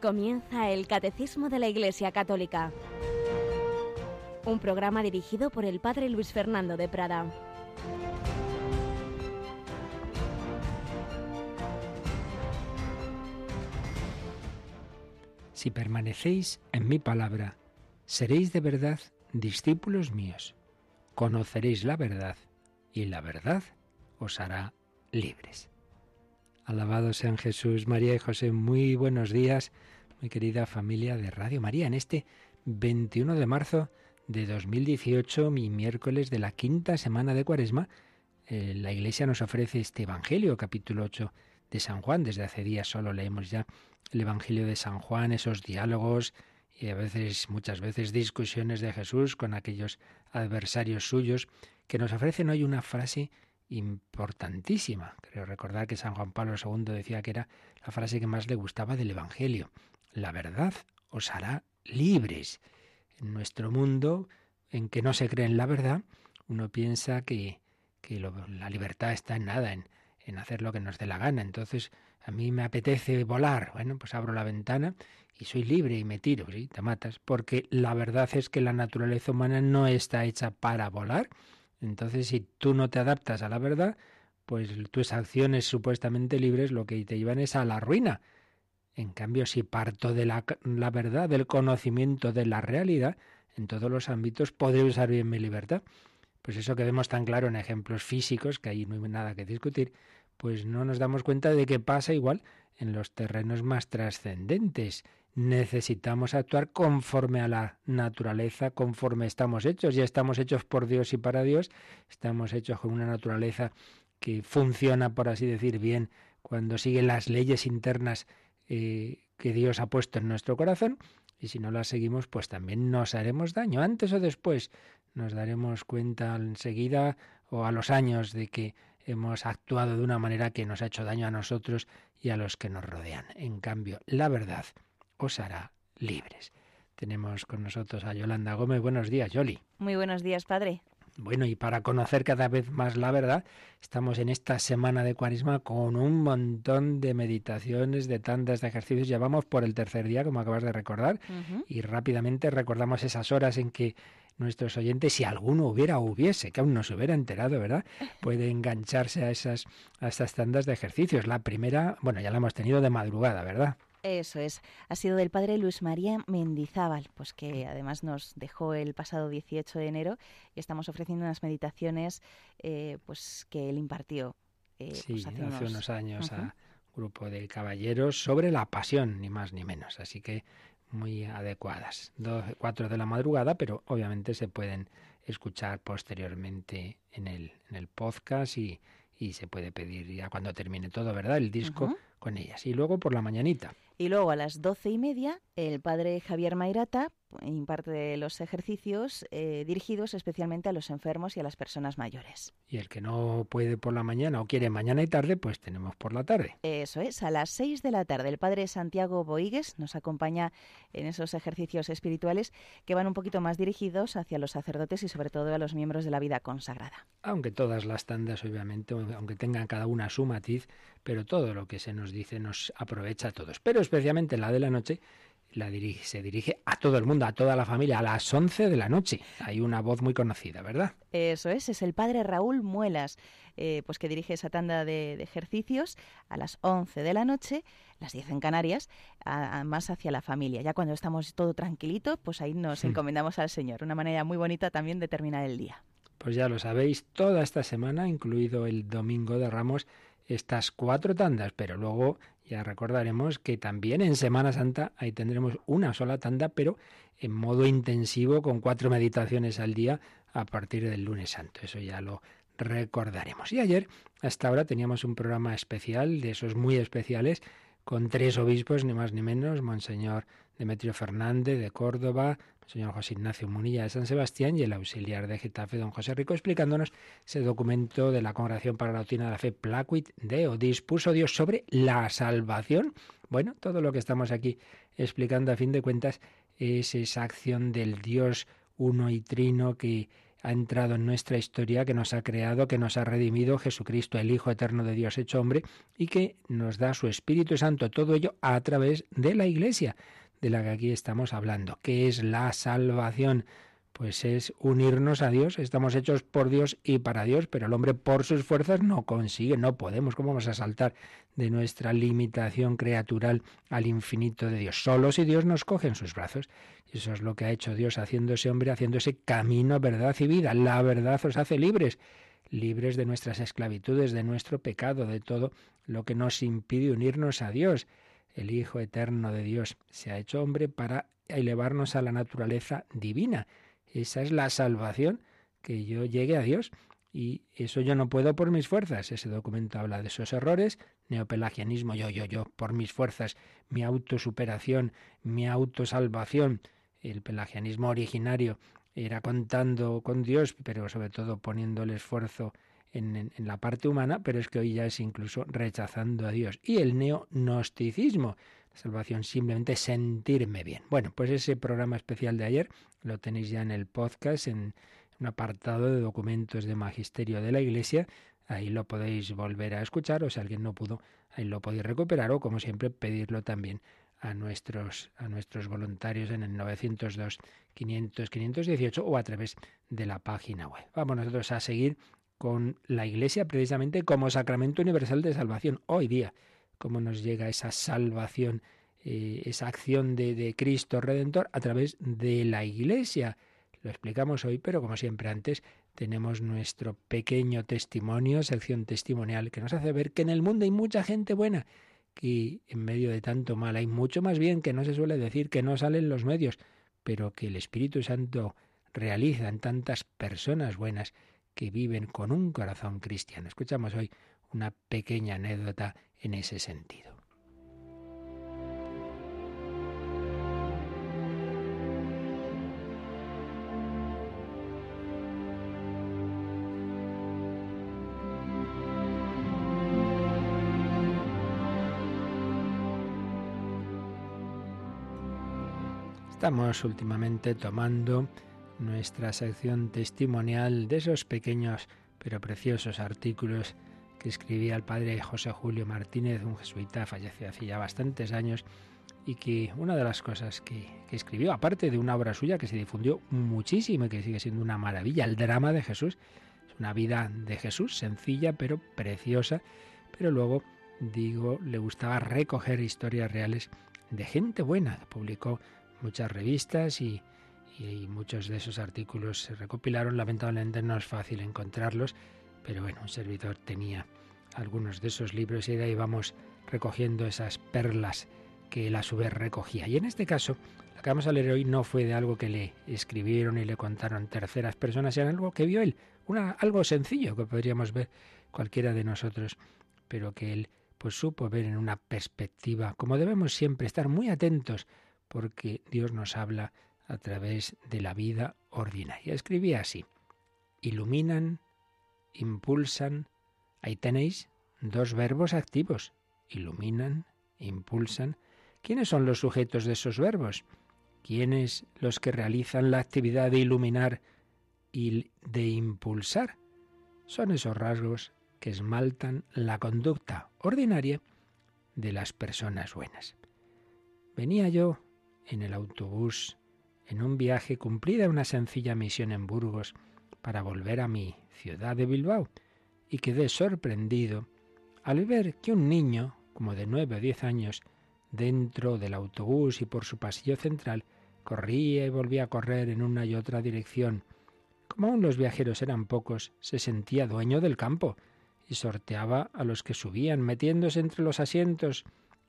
Comienza el Catecismo de la Iglesia Católica, un programa dirigido por el Padre Luis Fernando de Prada. Si permanecéis en mi palabra, seréis de verdad discípulos míos, conoceréis la verdad y la verdad os hará libres. Alabado sean Jesús, María y José. Muy buenos días, mi querida familia de Radio María. En este 21 de marzo de 2018, mi miércoles de la quinta semana de Cuaresma, eh, la Iglesia nos ofrece este Evangelio, capítulo 8 de San Juan. Desde hace días solo leemos ya el Evangelio de San Juan, esos diálogos y a veces, muchas veces, discusiones de Jesús con aquellos adversarios suyos, que nos ofrecen hoy una frase importantísima. Creo recordar que San Juan Pablo II decía que era la frase que más le gustaba del Evangelio. La verdad os hará libres. En nuestro mundo, en que no se cree en la verdad, uno piensa que, que la libertad está en nada, en, en hacer lo que nos dé la gana. Entonces, a mí me apetece volar. Bueno, pues abro la ventana y soy libre y me tiro, ¿sí? Te matas. Porque la verdad es que la naturaleza humana no está hecha para volar entonces, si tú no te adaptas a la verdad, pues tus acciones supuestamente libres lo que te llevan es a la ruina. En cambio, si parto de la, verdad, del conocimiento de la realidad, en todos los ámbitos podré usar bien mi libertad. Pues eso que vemos tan claro en ejemplos físicos, que ahí no hay nada que discutir, pues no nos damos cuenta de que pasa igual en los terrenos más trascendentes. Necesitamos actuar conforme a la naturaleza, conforme estamos hechos. Ya estamos hechos por Dios y para Dios. Estamos hechos con una naturaleza que funciona, por así decir, bien cuando sigue las leyes internas eh, que Dios ha puesto en nuestro corazón. Y si no las seguimos, pues también nos haremos daño. Antes o después nos daremos cuenta enseguida o a los años de que hemos actuado de una manera que nos ha hecho daño a nosotros y a los que nos rodean. En cambio, la verdad os hará libres. Tenemos con nosotros a Yolanda Gómez. Buenos días, Yoli. Muy buenos días, padre. Bueno, y para conocer cada vez más la verdad, estamos en esta semana de Cuaresma con un montón de meditaciones, de tantas de ejercicios. Ya vamos por el tercer día, como acabas de recordar, y rápidamente recordamos esas horas en que nuestros oyentes, si alguno hubiera o hubiese, que aún no se hubiera enterado, ¿verdad? Puede engancharse a esas, a estas tandas de ejercicios. La primera, bueno, ya la hemos tenido de madrugada, ¿verdad? Eso es, ha sido del padre Luis María Mendizábal, pues que además nos dejó el pasado 18 de enero y estamos ofreciendo unas meditaciones eh, pues que él impartió. Eh, sí, pues hace, unos... años a un grupo de caballeros sobre la pasión, ni más ni menos. Así que muy adecuadas. Dos, cuatro de la madrugada, pero obviamente se pueden escuchar posteriormente en el, en el podcast y, y se puede pedir ya cuando termine todo, ¿verdad? El disco con ellas. Y luego por la mañanita. Y luego a las doce y media, el padre Javier Mairata imparte los ejercicios eh, dirigidos especialmente a los enfermos y a las personas mayores. Y el que no puede por la mañana o quiere mañana y tarde, pues tenemos por la tarde. Eso es, a las seis de la tarde. El padre Santiago Boigues nos acompaña en esos ejercicios espirituales que van un poquito más dirigidos hacia los sacerdotes y sobre todo a los miembros de la vida consagrada. Aunque todas las tandas, obviamente, aunque tengan cada una su matiz, pero todo lo que se nos dice nos aprovecha a todos. Pero especialmente la de la noche la dirige, se dirige a todo el mundo, a toda la familia, a las 11 de la noche. Hay una voz muy conocida, ¿verdad? Eso es, es el padre Raúl Muelas, eh, pues que dirige esa tanda de, ejercicios a las 11 de la noche, las 10 en Canarias, más hacia la familia. Ya cuando estamos todo tranquilito, pues ahí nos hmm. encomendamos al Señor. Una manera muy bonita también de terminar el día. Pues ya lo sabéis, toda esta semana, incluido el domingo de Ramos, estas cuatro tandas, pero luego ya recordaremos que también en Semana Santa ahí tendremos una sola tanda, pero en modo intensivo con cuatro meditaciones al día a partir del lunes santo. Eso ya lo recordaremos. Y ayer, hasta ahora, teníamos un programa especial, de esos muy especiales, con tres obispos, ni más ni menos, Monseñor Demetrio Fernández de Córdoba, Monseñor José Ignacio Munilla de San Sebastián y el auxiliar de Getafe, don José Rico, explicándonos ese documento de la Congregación para la Doctrina de la Fe, Placuit Deo, dispuso Dios sobre la salvación. Bueno, todo lo que estamos aquí explicando a fin de cuentas es esa acción del Dios uno y trino que ha entrado en nuestra historia, que nos ha creado, que nos ha redimido Jesucristo, el Hijo eterno de Dios hecho hombre, y que nos da su Espíritu Santo, todo ello a través de la Iglesia, de la que aquí estamos hablando, que es la salvación pues es unirnos a Dios. Estamos hechos por Dios y para Dios, pero el hombre por sus fuerzas no consigue, no podemos. ¿Cómo vamos a saltar de nuestra limitación creatural al infinito de Dios? Solo si Dios nos coge en sus brazos. Eso es lo que ha hecho Dios haciéndose hombre, haciéndose camino, verdad y vida. La verdad os hace libres, libres de nuestras esclavitudes, de nuestro pecado, de todo lo que nos impide unirnos a Dios. El Hijo eterno de Dios se ha hecho hombre para elevarnos a la naturaleza divina esa es la salvación, que yo llegue a Dios. Y eso yo no puedo por mis fuerzas. Ese documento habla de esos errores, neopelagianismo, yo, yo, yo, por mis fuerzas, mi autosuperación, mi autosalvación. El pelagianismo originario era contando con Dios, pero sobre todo poniendo el esfuerzo en, la parte humana, pero es que hoy ya es incluso rechazando a Dios. Y el neognosticismo, salvación simplemente sentirme bien. Bueno, pues ese programa especial de ayer lo tenéis ya en el podcast, en un apartado de documentos de magisterio de la Iglesia. Ahí lo podéis volver a escuchar o si alguien no pudo, ahí lo podéis recuperar o como siempre pedirlo también a nuestros, a nuestros voluntarios en el 902 500 518 o a través de la página web. Vamos nosotros a seguir con la Iglesia precisamente como sacramento universal de salvación hoy día cómo nos llega esa salvación, eh, esa acción de, de Cristo Redentor a través de la Iglesia. Lo explicamos hoy, pero como siempre antes, tenemos nuestro pequeño testimonio, sección testimonial, que nos hace ver que en el mundo hay mucha gente buena, que en medio de tanto mal hay mucho más bien que no se suele decir que no salen los medios, pero que el Espíritu Santo realiza en tantas personas buenas que viven con un corazón cristiano. Escuchamos hoy una pequeña anécdota en ese sentido. Estamos últimamente tomando nuestra sección testimonial de esos pequeños pero preciosos artículos que escribía el padre José Julio Martínez, un jesuita fallecido hace ya bastantes años, y que una de las cosas que, escribió, aparte de una obra suya que se difundió muchísimo y que sigue siendo una maravilla, el drama de Jesús, es una vida de Jesús sencilla pero preciosa, pero luego, digo, le gustaba recoger historias reales de gente buena, publicó muchas revistas y, y muchos de esos artículos se recopilaron, lamentablemente no es fácil encontrarlos, pero bueno, un servidor tenía algunos de esos libros y de ahí vamos recogiendo esas perlas que él a su vez recogía. Y en este caso, lo que vamos a leer hoy no fue de algo que le escribieron y le contaron terceras personas, era algo que vio él, una, algo sencillo que podríamos ver cualquiera de nosotros, pero que él pues supo ver en una perspectiva, como debemos siempre estar muy atentos, porque Dios nos habla a través de la vida ordinaria. Escribía así, iluminan impulsan. Ahí tenéis dos verbos activos. Iluminan, impulsan. ¿Quiénes son los sujetos de esos verbos? ¿Quiénes los que realizan la actividad de iluminar y de impulsar? Son esos rasgos que esmaltan la conducta ordinaria de las personas buenas. Venía yo en el autobús en un viaje cumplida una sencilla misión en Burgos para volver a mi ciudad de Bilbao y quedé sorprendido al ver que un niño, como de nueve o diez años, dentro del autobús y por su pasillo central, corría y volvía a correr en una y otra dirección. Como aún los viajeros eran pocos, se sentía dueño del campo y sorteaba a los que subían, metiéndose entre los asientos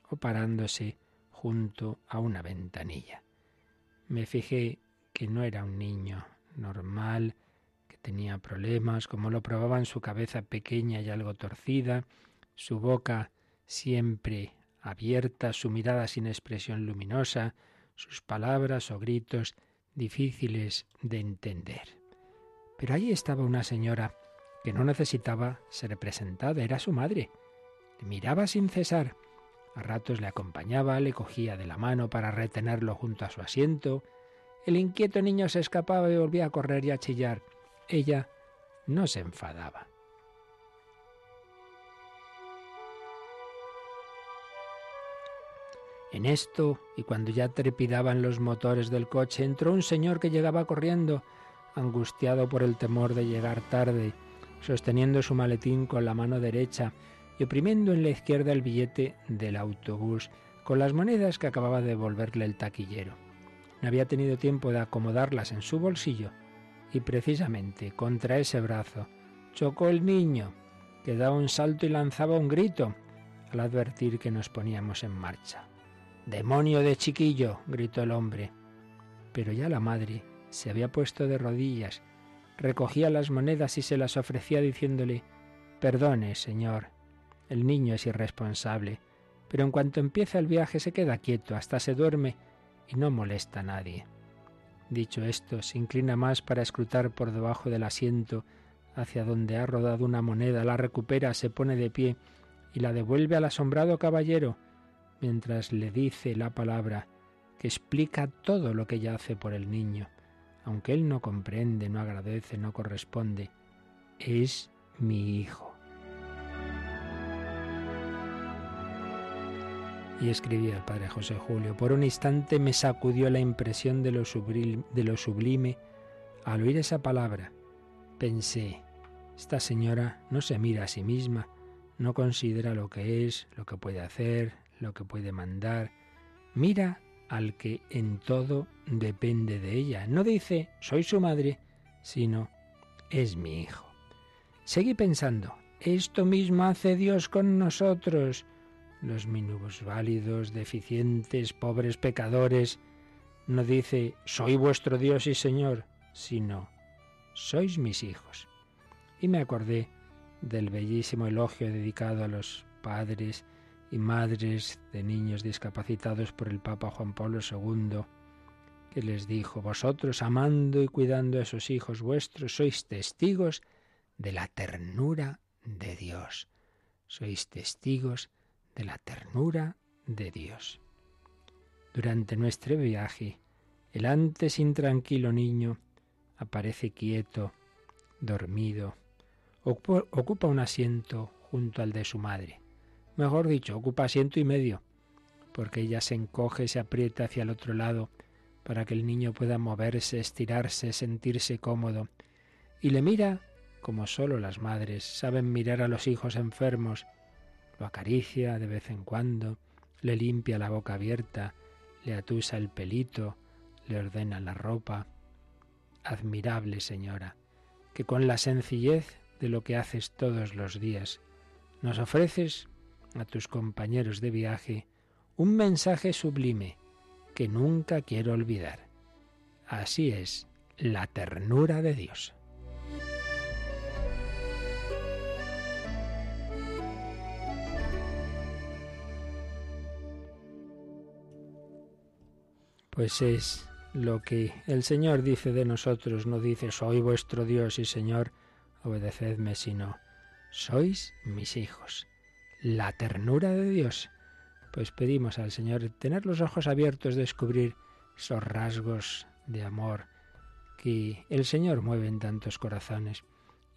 o parándose junto a una ventanilla. Me fijé que no era un niño normal, tenía problemas, como lo probaban su cabeza pequeña y algo torcida, su boca siempre abierta, su mirada sin expresión luminosa, sus palabras o gritos difíciles de entender. Pero allí estaba una señora que no necesitaba ser presentada, era su madre. Le miraba sin cesar. A ratos le acompañaba, le cogía de la mano para retenerlo junto a su asiento. El inquieto niño se escapaba y volvía a correr y a chillar. ella no se enfadaba. En esto, y cuando ya trepidaban los motores del coche, entró un señor que llegaba corriendo, angustiado por el temor de llegar tarde, sosteniendo su maletín con la mano derecha oprimiendo en la izquierda el billete del autobús con las monedas que acababa de devolverle el taquillero. No había tenido tiempo de acomodarlas en su bolsillo y precisamente contra ese brazo chocó el niño, que daba un salto y lanzaba un grito al advertir que nos poníamos en marcha. Demonio de chiquillo, gritó el hombre. Pero ya la madre se había puesto de rodillas, recogía las monedas y se las ofrecía diciéndole Perdone, señor, el niño es irresponsable, pero en cuanto empieza el viaje se queda quieto, hasta se duerme y no molesta a nadie. Dicho esto, se inclina más para escrutar por debajo del asiento hacia donde ha rodado una moneda, la recupera, se pone de pie y la devuelve al asombrado caballero, mientras le dice la palabra que explica todo lo que ella hace por el niño, aunque él no comprende, no agradece, no corresponde. Es mi hijo. Y escribía el padre José Julio, por un instante me sacudió la impresión de lo, sublime, de lo sublime al oír esa palabra. Pensé, esta señora no se mira a sí misma, no considera lo que es, lo que puede hacer, lo que puede mandar. Mira al que en todo depende de ella. No dice, soy su madre, sino, es mi hijo. Seguí pensando, esto mismo hace Dios con nosotros, los válidos, deficientes, pobres pecadores. No dice, soy vuestro Dios y Señor, sino, sois mis hijos. Y me acordé del bellísimo elogio dedicado a los padres y madres de niños discapacitados por el Papa Juan Pablo II, que les dijo, vosotros amando y cuidando a esos hijos vuestros, sois testigos de la ternura de Dios. Sois testigos de la ternura de Dios. Durante nuestro viaje, el antes intranquilo niño aparece quieto, dormido, ocupa un asiento junto al de su madre mejor dicho, ocupa asiento y medio, porque ella se encoge, se aprieta hacia el otro lado para que el niño pueda moverse, estirarse, sentirse cómodo, y le mira como solo las madres saben mirar a los hijos enfermos, lo acaricia de vez en cuando, le limpia la boca abierta, le atusa el pelito, le ordena la ropa. Admirable señora, que con la sencillez de lo que haces todos los días, nos ofreces a tus compañeros de viaje un mensaje sublime que nunca quiero olvidar. Así es la ternura de Dios. Pues es lo que el Señor dice de nosotros, no dice soy vuestro Dios y Señor, obedecedme, sino sois mis hijos la ternura de Dios. Pues pedimos al Señor tener los ojos abiertos, descubrir esos rasgos de amor que el Señor mueve en tantos corazones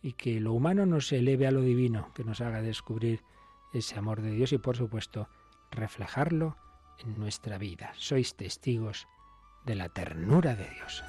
y que lo humano nos eleve a lo divino, que nos haga descubrir ese amor de Dios y por supuesto reflejarlo en nuestra vida. Sois testigos de la ternura de Dios.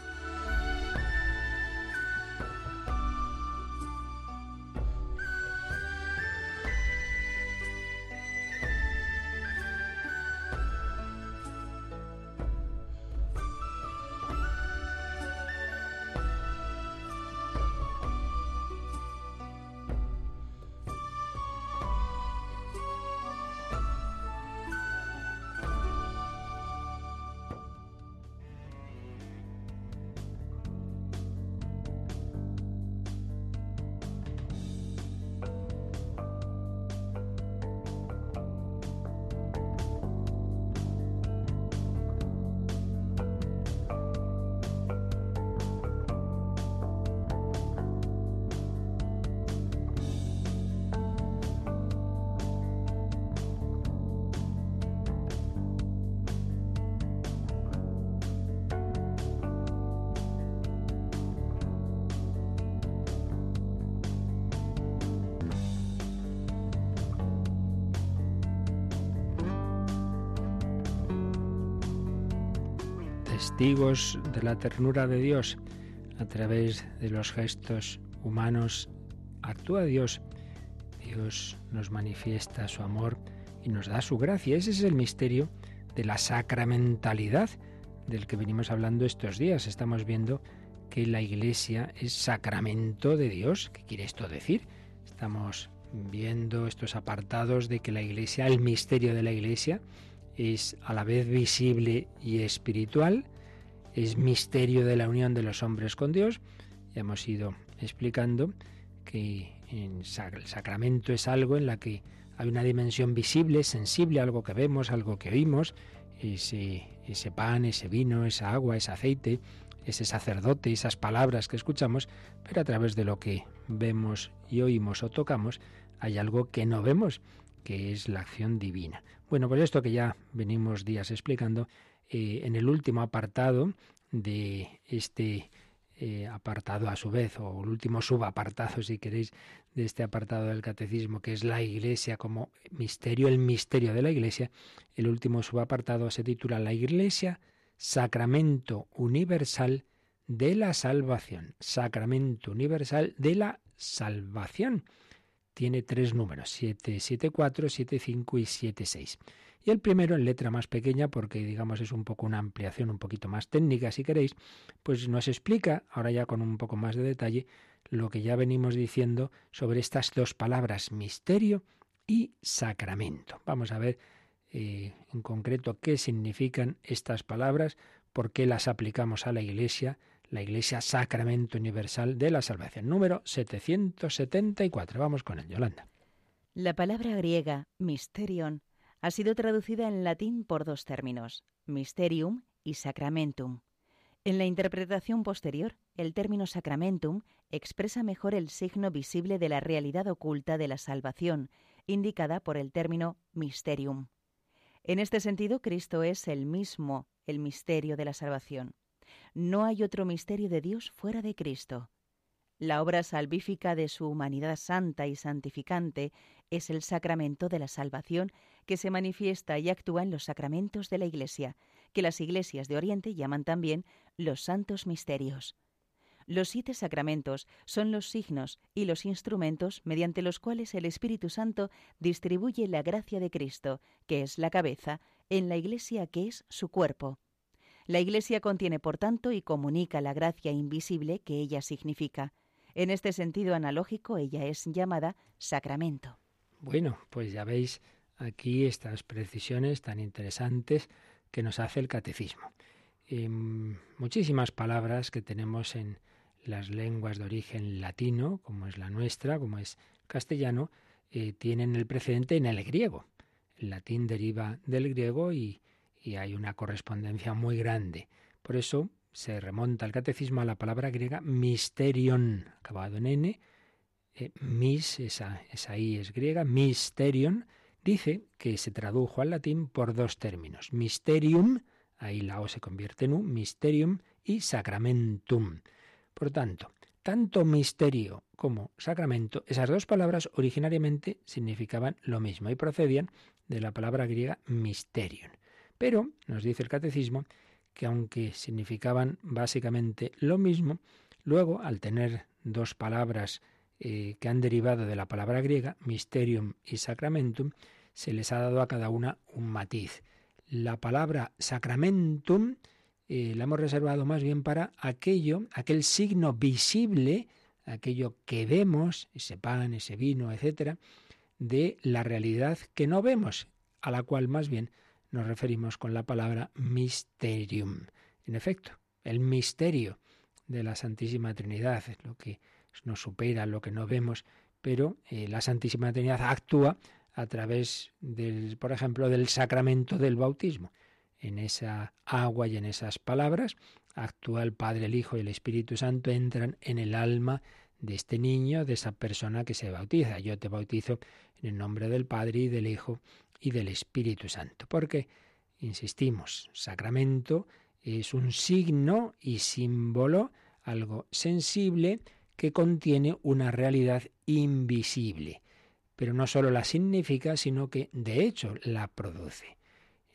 Testigos de la ternura de Dios a través de los gestos humanos. Actúa Dios. Dios nos manifiesta su amor y nos da su gracia. Ese es el misterio de la sacramentalidad del que venimos hablando estos días. Estamos viendo que la Iglesia es sacramento de Dios. ¿Qué quiere esto decir? Estamos viendo estos apartados de que la Iglesia, el misterio de la Iglesia, es a la vez visible y espiritual, es misterio de la unión de los hombres con Dios. Ya hemos ido explicando que el sacramento es algo en la que hay una dimensión visible, sensible, algo que vemos, algo que oímos, ese, ese pan, ese vino, esa agua, ese aceite, ese sacerdote, esas palabras que escuchamos, pero a través de lo que vemos y oímos o tocamos, hay algo que no vemos, que es la acción divina. Bueno, pues esto que ya venimos días explicando, eh, en el último apartado de este eh, apartado a su vez, o el último subapartado, si queréis, de este apartado del catecismo, que es la Iglesia como misterio, el misterio de la Iglesia, el último subapartado se titula La Iglesia, Sacramento Universal de la Salvación. Sacramento Universal de la Salvación tiene tres números, 774, 75 y 76. Y el primero en letra más pequeña, porque digamos es un poco una ampliación un poquito más técnica si queréis, pues nos explica, ahora ya con un poco más de detalle, lo que ya venimos diciendo sobre estas dos palabras, misterio y sacramento. Vamos a ver eh, en concreto qué significan estas palabras, por qué las aplicamos a la Iglesia, la Iglesia Sacramento Universal de la Salvación, número 774. Vamos con el Yolanda. La palabra griega mysterion ha sido traducida en latín por dos términos, mysterium y sacramentum. En la interpretación posterior, el término sacramentum expresa mejor el signo visible de la realidad oculta de la salvación, indicada por el término mysterium. En este sentido, Cristo es el mismo, el misterio de la salvación. No hay otro misterio de Dios fuera de Cristo. La obra salvífica de su humanidad santa y santificante es el sacramento de la salvación que se manifiesta y actúa en los sacramentos de la Iglesia, que las iglesias de Oriente llaman también los santos misterios. Los siete sacramentos son los signos y los instrumentos mediante los cuales el Espíritu Santo distribuye la gracia de Cristo, que es la cabeza, en la Iglesia que es su cuerpo. La Iglesia contiene, por tanto, y comunica la gracia invisible que ella significa. En este sentido analógico, ella es llamada sacramento. Bueno, pues ya veis aquí estas precisiones tan interesantes que nos hace el catecismo. Em, muchísimas palabras que tenemos en las lenguas de origen latino, como es la nuestra, como es castellano, eh, tienen el precedente en el griego. El latín deriva del griego y, y hay una correspondencia muy grande. Por eso se remonta el catecismo a la palabra griega mysterion, acabado en n, eh, mis, esa, esa I es griega, mysterion, dice que se tradujo al latín por dos términos, mysterium, ahí la O se convierte en U, mysterium y sacramentum. Por tanto, tanto misterio como sacramento, esas dos palabras originariamente significaban lo mismo y procedían de la palabra griega mysterion. Pero, nos dice el catecismo, que aunque significaban básicamente lo mismo, luego, al tener dos palabras eh, que han derivado de la palabra griega, mysterium y sacramentum, se les ha dado a cada una un matiz. La palabra sacramentum eh, la hemos reservado más bien para aquello, aquel signo visible, aquello que vemos, ese pan, ese vino, etcétera, de la realidad que no vemos, a la cual más bien nos referimos con la palabra mysterium. En efecto, el misterio de la Santísima Trinidad es lo que nos supera, lo que no vemos, pero eh, la Santísima Trinidad actúa a través del, por ejemplo, del sacramento del bautismo. En esa agua y en esas palabras actúa el Padre, el Hijo y el Espíritu Santo, entran en el alma de este niño, de esa persona que se bautiza. Yo te bautizo en el nombre del Padre y del Hijo y del Espíritu Santo. Porque, insistimos, sacramento es un signo y símbolo, algo sensible, que contiene una realidad invisible. Pero no solo la significa, sino que de hecho la produce.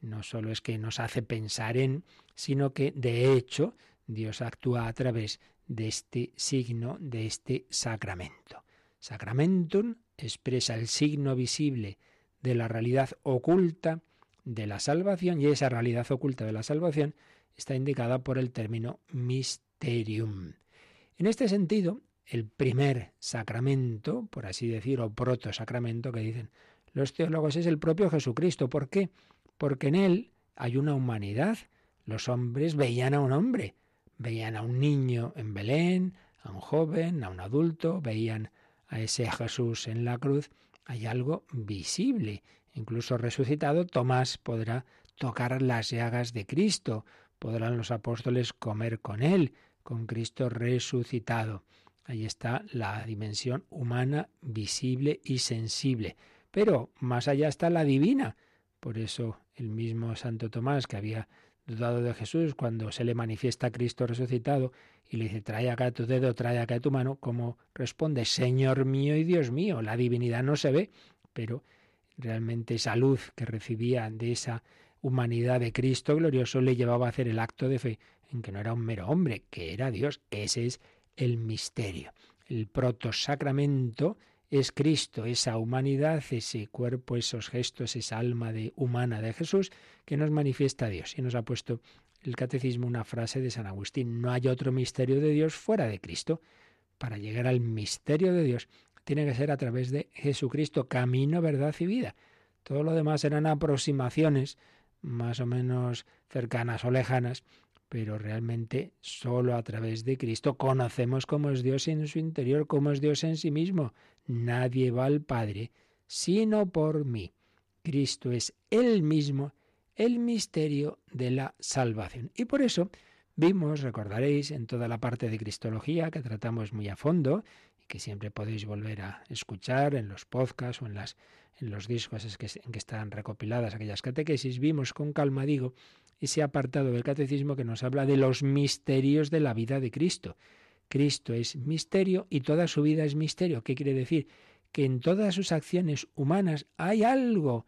No solo es que nos hace pensar en, sino que de hecho Dios actúa a través de este signo, de este sacramento. Sacramentum expresa el signo visible de la realidad oculta de la salvación y esa realidad oculta de la salvación está indicada por el término mysterium. En este sentido, el primer sacramento, por así decir, o proto-sacramento que dicen los teólogos, es el propio Jesucristo. ¿Por qué? Porque en él hay una humanidad. Los hombres veían a un hombre, veían a un niño en Belén, a un joven, a un adulto, veían a ese Jesús en la cruz. Hay algo visible. Incluso resucitado, Tomás podrá tocar las llagas de Cristo, podrán los apóstoles comer con él, con Cristo resucitado. Ahí está la dimensión humana, visible y sensible. Pero más allá está la divina. Por eso el mismo Santo Tomás, que había dudado de Jesús cuando se le manifiesta a Cristo resucitado y le dice, trae acá tu dedo, trae acá tu mano, como responde, Señor mío y Dios mío. La divinidad no se ve, pero realmente esa luz que recibía de esa humanidad de Cristo glorioso le llevaba a hacer el acto de fe en que no era un mero hombre, que era Dios. Ese es el misterio. El protosacramento es Cristo, esa humanidad, ese cuerpo, esos gestos, esa alma de, humana de Jesús que nos manifiesta Dios. Y nos ha puesto el catecismo una frase de San Agustín, no hay otro misterio de Dios fuera de Cristo. Para llegar al misterio de Dios tiene que ser a través de Jesucristo, camino, verdad y vida. Todo lo demás eran aproximaciones más o menos cercanas o lejanas, pero realmente solo a través de Cristo conocemos cómo es Dios en su interior, cómo es Dios en sí mismo. Nadie va al Padre sino por mí. Cristo es Él mismo el misterio de la salvación. Y por eso vimos, recordaréis, en toda la parte de Cristología que tratamos muy a fondo y que siempre podéis volver a escuchar en los podcasts o en, en los discos en que están recopiladas aquellas catequesis, vimos con calma, digo, ese apartado del catecismo que nos habla de los misterios de la vida de Cristo. Cristo es misterio y toda su vida es misterio. ¿Qué quiere decir? Que en todas sus acciones humanas hay algo,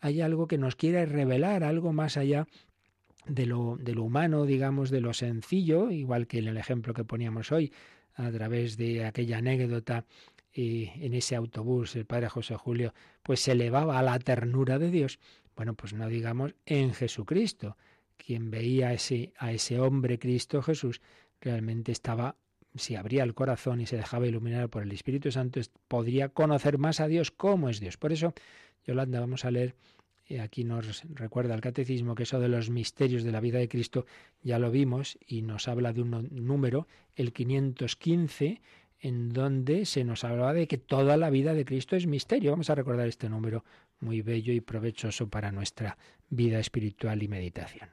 hay algo que nos quiere revelar, algo más allá de lo, de lo humano, digamos, de lo sencillo, igual que en el ejemplo que poníamos hoy, a través de aquella anécdota y en ese autobús el padre José Julio pues se elevaba a la ternura de Dios. Bueno, pues no digamos en Jesucristo, quien veía a ese, a ese hombre Cristo Jesús, realmente estaba, si abría el corazón y se dejaba iluminar por el Espíritu Santo, podría conocer más a Dios cómo es Dios. Por eso, Yolanda, vamos a leer, aquí nos recuerda el catecismo que eso de los misterios de la vida de Cristo ya lo vimos y nos habla de un número, el 515, en donde se nos hablaba de que toda la vida de Cristo es misterio. Vamos a recordar este número muy bello y provechoso para nuestra vida espiritual y meditación.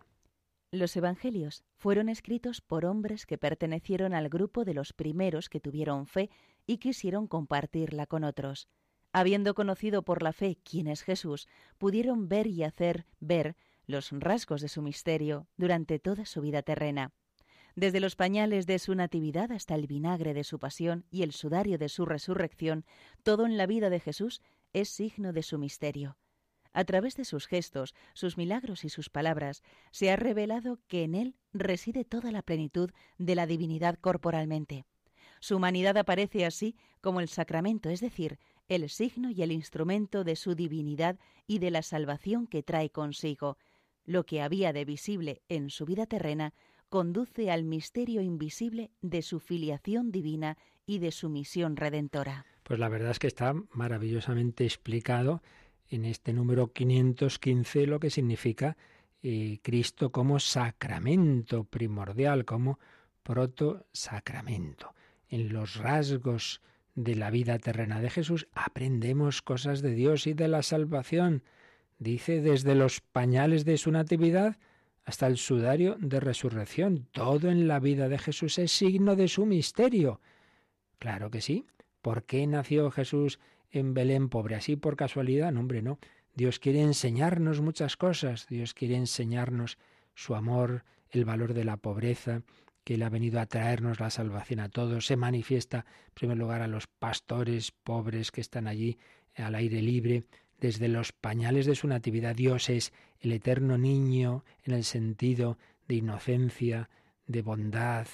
Los Evangelios fueron escritos por hombres que pertenecieron al grupo de los primeros que tuvieron fe y quisieron compartirla con otros. Habiendo conocido por la fe quién es Jesús, pudieron ver y hacer ver los rasgos de su misterio durante toda su vida terrena. Desde los pañales de su natividad hasta el vinagre de su pasión y el sudario de su resurrección, todo en la vida de Jesús es signo de su misterio. A través de sus gestos, sus milagros y sus palabras, se ha revelado que en él reside toda la plenitud de la divinidad corporalmente. Su humanidad aparece así como el sacramento, es decir, el signo y el instrumento de su divinidad y de la salvación que trae consigo. Lo que había de visible en su vida terrena conduce al misterio invisible de su filiación divina y de su misión redentora. Pues la verdad es que está maravillosamente explicado en este número 515 lo que significa eh, Cristo como sacramento primordial, como proto-sacramento. En los rasgos de la vida terrena de Jesús aprendemos cosas de Dios y de la salvación. Dice desde los pañales de su natividad hasta el sudario de resurrección. Todo en la vida de Jesús es signo de su misterio. Claro que sí. ¿Por qué nació Jesús en Belén pobre, así por casualidad, no hombre, no. Dios quiere enseñarnos muchas cosas, Dios quiere enseñarnos su amor, el valor de la pobreza, que Él ha venido a traernos la salvación a todos. Se manifiesta, en primer lugar, a los pastores pobres que están allí al aire libre, desde los pañales de su natividad. Dios es el eterno niño en el sentido de inocencia, de bondad.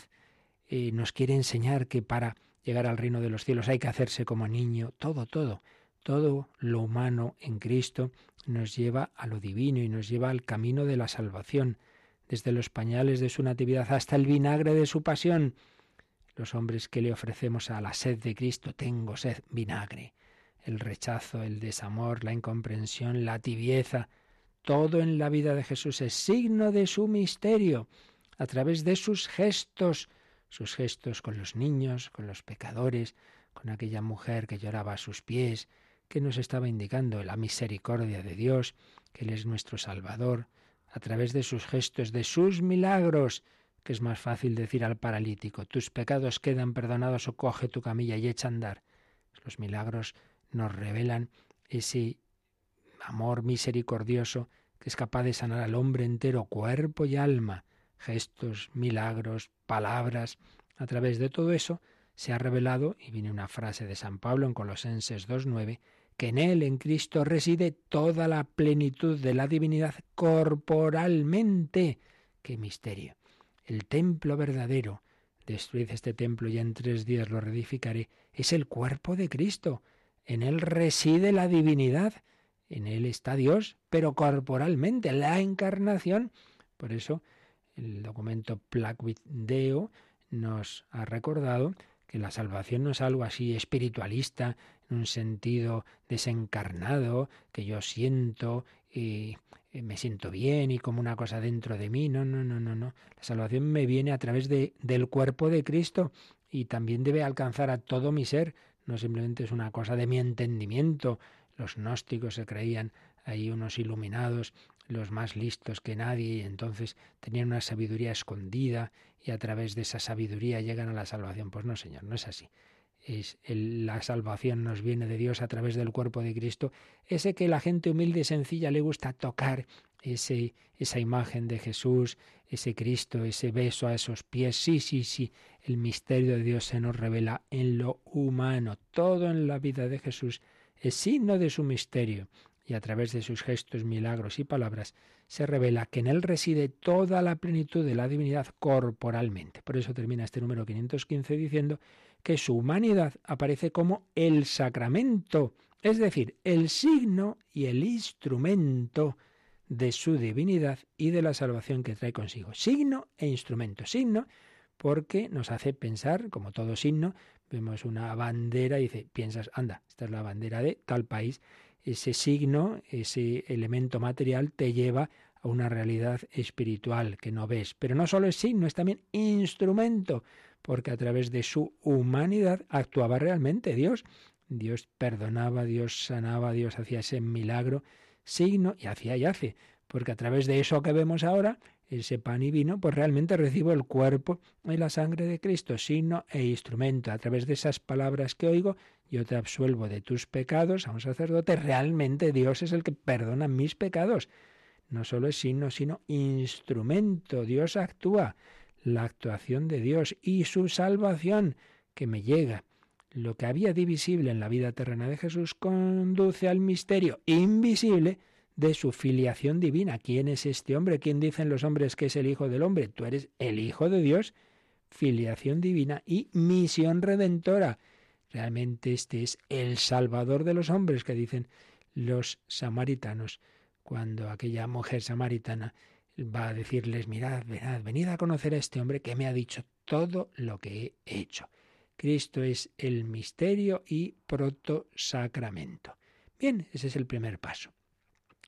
Eh, nos quiere enseñar que para llegar al reino de los cielos hay que hacerse como niño. Todo, todo, todo lo humano en Cristo nos lleva a lo divino y nos lleva al camino de la salvación, desde los pañales de su natividad hasta el vinagre de su pasión. Los hombres que le ofrecemos a la sed de Cristo, tengo sed, vinagre. El rechazo, el desamor, la incomprensión, la tibieza, todo en la vida de Jesús es signo de su misterio, a través de sus gestos, sus gestos con los niños, con los pecadores, con aquella mujer que lloraba a sus pies, que nos estaba indicando la misericordia de Dios, que Él es nuestro Salvador, a través de sus gestos, de sus milagros, que es más fácil decir al paralítico, tus pecados quedan perdonados o coge tu camilla y echa a andar. Los milagros nos revelan ese amor misericordioso que es capaz de sanar al hombre entero, cuerpo y alma, gestos, milagros, palabras. A través de todo eso se ha revelado, y viene una frase de San Pablo en Colosenses 2.9, que en Él, en Cristo, reside toda la plenitud de la divinidad corporalmente. ¡Qué misterio! El templo verdadero, destruid este templo y en tres días lo reedificaré, es el cuerpo de Cristo. En Él reside la divinidad. En Él está Dios, pero corporalmente, la encarnación. Por eso el documento Placuit Deo nos ha recordado que la salvación no es algo así espiritualista, en un sentido desencarnado, que yo siento y me siento bien y como una cosa dentro de mí. No, no, no, no, no. La salvación me viene a través de, del cuerpo de Cristo y también debe alcanzar a todo mi ser. No simplemente es una cosa de mi entendimiento. Los gnósticos se creían ahí unos iluminados los más listos que nadie, y entonces tenían una sabiduría escondida y a través de esa sabiduría llegan a la salvación. Pues no, Señor, no es así. Es la salvación nos viene de Dios a través del cuerpo de Cristo, ese que la gente humilde y sencilla le gusta tocar, ese, esa imagen de Jesús, ese Cristo, ese beso a esos pies. Sí, sí, sí, el misterio de Dios se nos revela en lo humano. Todo en la vida de Jesús es signo de su misterio y a través de sus gestos, milagros y palabras se revela que en él reside toda la plenitud de la divinidad corporalmente. Por eso termina este número 515 diciendo que su humanidad aparece como el sacramento, es decir, el signo y el instrumento de su divinidad y de la salvación que trae consigo. Signo e instrumento. Signo porque nos hace pensar, como todo signo, vemos una bandera y dice, piensas, anda, esta es la bandera de tal país ese signo, ese elemento material te lleva a una realidad espiritual que no ves. Pero no solo es signo, es también instrumento, porque a través de su humanidad actuaba realmente Dios. Dios perdonaba, Dios sanaba, Dios hacía ese milagro, signo, y hacía y hace, porque a través de eso que vemos ahora, ese pan y vino, pues realmente recibo el cuerpo y la sangre de Cristo, signo e instrumento. A través de esas palabras que oigo, yo te absuelvo de tus pecados a un sacerdote. Realmente Dios es el que perdona mis pecados. No solo es signo, sino instrumento. Dios actúa. La actuación de Dios y su salvación que me llega. Lo que había divisible en la vida terrena de Jesús conduce al misterio invisible de su filiación divina. ¿Quién es este hombre? ¿Quién dicen los hombres que es el Hijo del Hombre? Tú eres el Hijo de Dios, filiación divina y misión redentora. Realmente este es el Salvador de los hombres que dicen los samaritanos. Cuando aquella mujer samaritana va a decirles, mirad, venid, a conocer a este hombre que me ha dicho todo lo que he hecho. Cristo es el misterio y protosacramento. Bien, ese es el primer paso.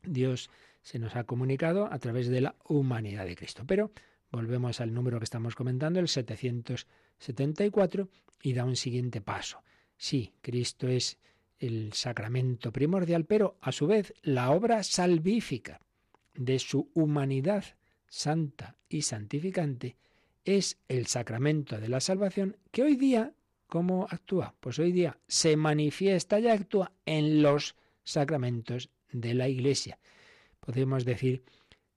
Dios se nos ha comunicado a través de la humanidad de Cristo. Pero volvemos al número que estamos comentando, el 774, y da un siguiente paso. Sí, Cristo es el sacramento primordial, pero a su vez la obra salvífica de su humanidad santa y santificante es el sacramento de la salvación que hoy día, ¿cómo actúa? Pues hoy día se manifiesta y actúa en los sacramentos de la Iglesia. Podemos decir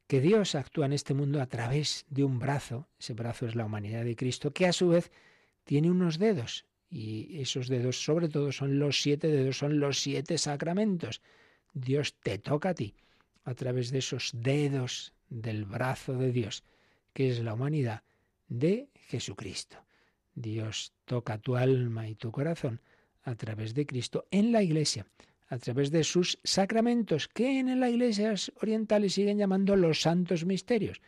que Dios actúa en este mundo a través de un brazo, ese brazo es la humanidad de Cristo, que a su vez tiene unos dedos, y esos dedos sobre todo son los siete dedos, son los siete sacramentos. Dios te toca a ti a través de esos dedos del brazo de Dios, que es la humanidad de Jesucristo. Dios toca tu alma y tu corazón a través de Cristo en la Iglesia, a través de sus sacramentos, que en la Iglesia orientales siguen llamando los santos misterios.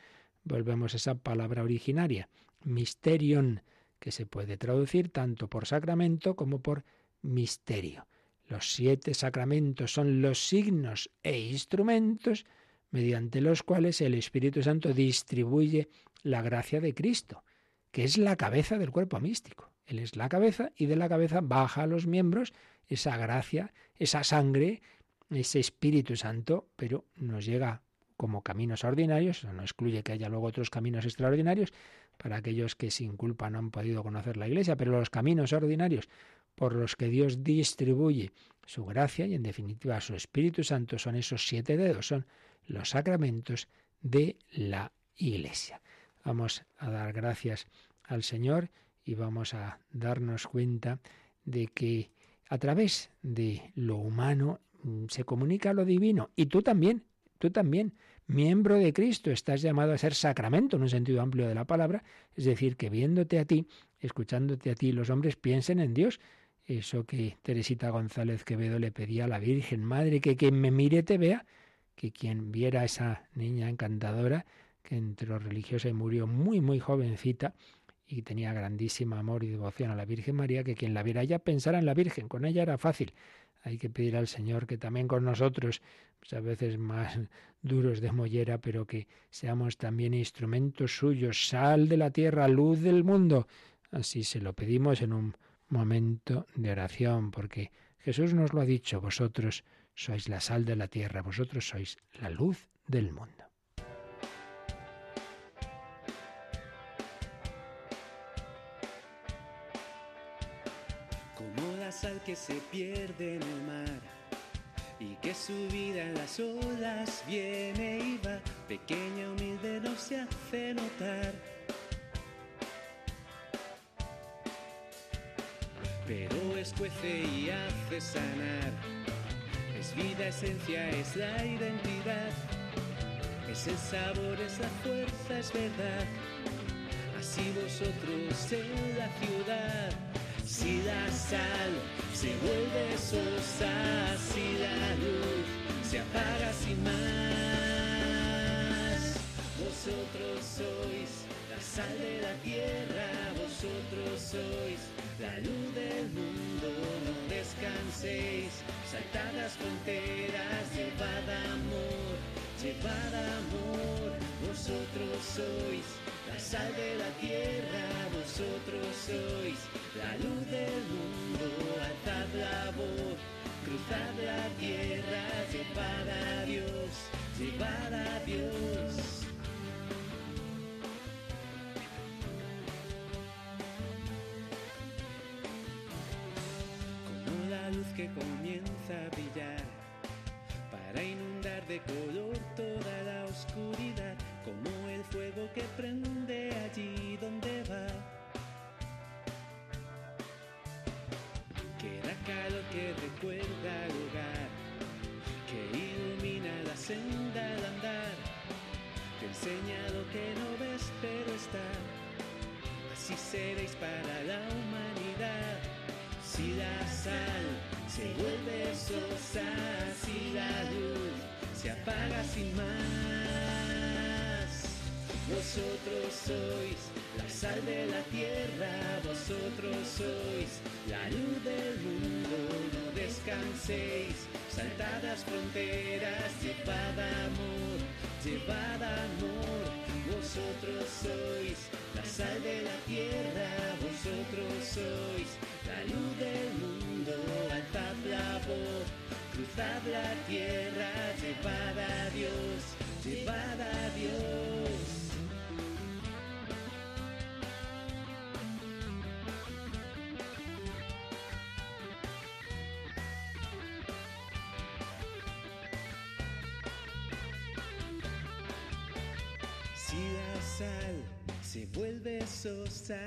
Volvemos a esa palabra originaria, misterion, que se puede traducir tanto por sacramento como por misterio. Los siete sacramentos son los signos e instrumentos mediante los cuales el Espíritu Santo distribuye la gracia de Cristo, que es la cabeza del cuerpo místico. Él es la cabeza y de la cabeza baja a los miembros esa gracia, esa sangre, ese Espíritu Santo, pero nos llega como caminos ordinarios, no excluye que haya luego otros caminos extraordinarios para aquellos que sin culpa no han podido conocer la Iglesia, pero los caminos ordinarios por los que Dios distribuye su gracia y en definitiva su Espíritu Santo son esos siete dedos, son los sacramentos de la Iglesia. Vamos a dar gracias al Señor y vamos a darnos cuenta de que a través de lo humano mm, se comunica lo divino y tú también, tú también, miembro de Cristo, estás llamado a ser sacramento en un sentido amplio de la palabra, es decir, que viéndote a ti, escuchándote a ti, los hombres piensen en Dios. Eso que Teresita González Quevedo le pedía a la Virgen, Madre, que quien me mire te vea, que quien viera a esa niña encantadora que entró religiosa y murió muy, muy jovencita y tenía grandísimo amor y devoción a la Virgen María, que quien la viera ya pensara en la Virgen, con ella era fácil. Hay que pedir al Señor que también con nosotros, muchas veces más duros de mollera, pero que seamos también instrumentos suyos, sal de la tierra, luz del mundo. Así se lo pedimos en un momento de oración, porque Jesús nos lo ha dicho, vosotros sois la sal de la tierra, vosotros sois la luz del mundo. Sal que se pierde en el mar y que su vida en las olas viene y va, pequeña, humilde, no se hace notar. Pero escuece y hace sanar es vida, esencia, es la identidad. Es el sabor, es la fuerza, es verdad. Así vosotros en la ciudad. Si la sal se vuelve sosa, si la luz se apaga sin más. Vosotros sois la sal de la tierra, vosotros sois la luz del mundo, no descanséis. Saltad las fronteras, llevad amor, llevad amor, vosotros sois la sal de la tierra, la luz del mundo, alzad la voz, cruzad la tierra, llevad a Dios, llevad a Dios. Te enseña lo que no ves pero está. Así seréis para la humanidad si la sal se vuelve sosa, si la luz se apaga sin más. Vosotros sois la sal de la tierra, vosotros sois la luz del mundo, no descanséis, saltad las fronteras, llevad amor, llevad amor, vosotros sois la sal de la tierra, vosotros sois la luz del mundo, alzad la voz, cruzad la tierra, llevad a Dios, llevad a Dios. Sosa,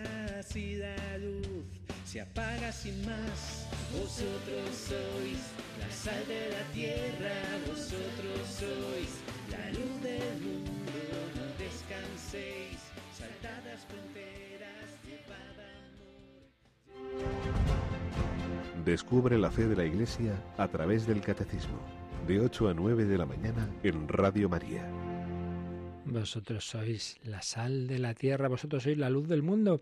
si la luz se apaga sin más. Vosotros sois la sal de la tierra, vosotros sois la luz del mundo, no descanséis, saltadas fronteras, llevad amor. Descubre la fe de la Iglesia a través del Catecismo, de 8 a 9 de la mañana en Radio María. Vosotros sois la sal de la tierra, vosotros sois la luz del mundo.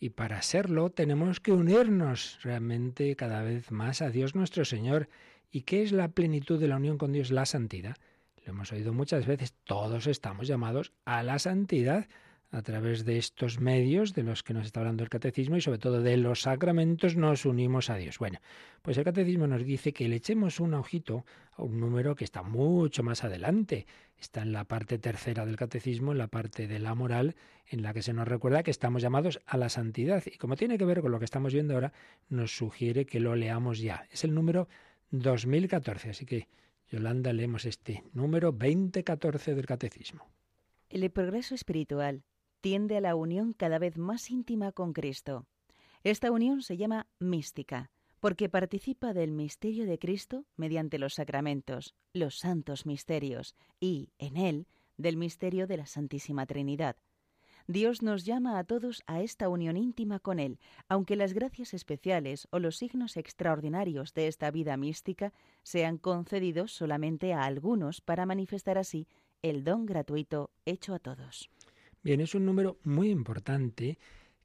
Y para serlo tenemos que unirnos realmente cada vez más a Dios nuestro Señor. ¿Y qué es la plenitud de la unión con Dios? La santidad. Lo hemos oído muchas veces, todos estamos llamados a la santidad a través de estos medios de los que nos está hablando el catecismo y sobre todo de los sacramentos nos unimos a Dios. Bueno, pues el catecismo nos dice que le echemos un ojito a un número que está mucho más adelante. Está en la parte tercera del catecismo, en la parte de la moral, en la que se nos recuerda que estamos llamados a la santidad. Y como tiene que ver con lo que estamos viendo ahora, nos sugiere que lo leamos ya. Es el número 2014. Así que, Yolanda, leemos este número 2014 del catecismo. El progreso espiritual tiende a la unión cada vez más íntima con Cristo. Esta unión se llama mística, porque participa del misterio de Cristo mediante los sacramentos, los santos misterios, y, en él, del misterio de la Santísima Trinidad. Dios nos llama a todos a esta unión íntima con Él, aunque las gracias especiales o los signos extraordinarios de esta vida mística sean concedidos solamente a algunos para manifestar así el don gratuito hecho a todos. Bien, es un número muy importante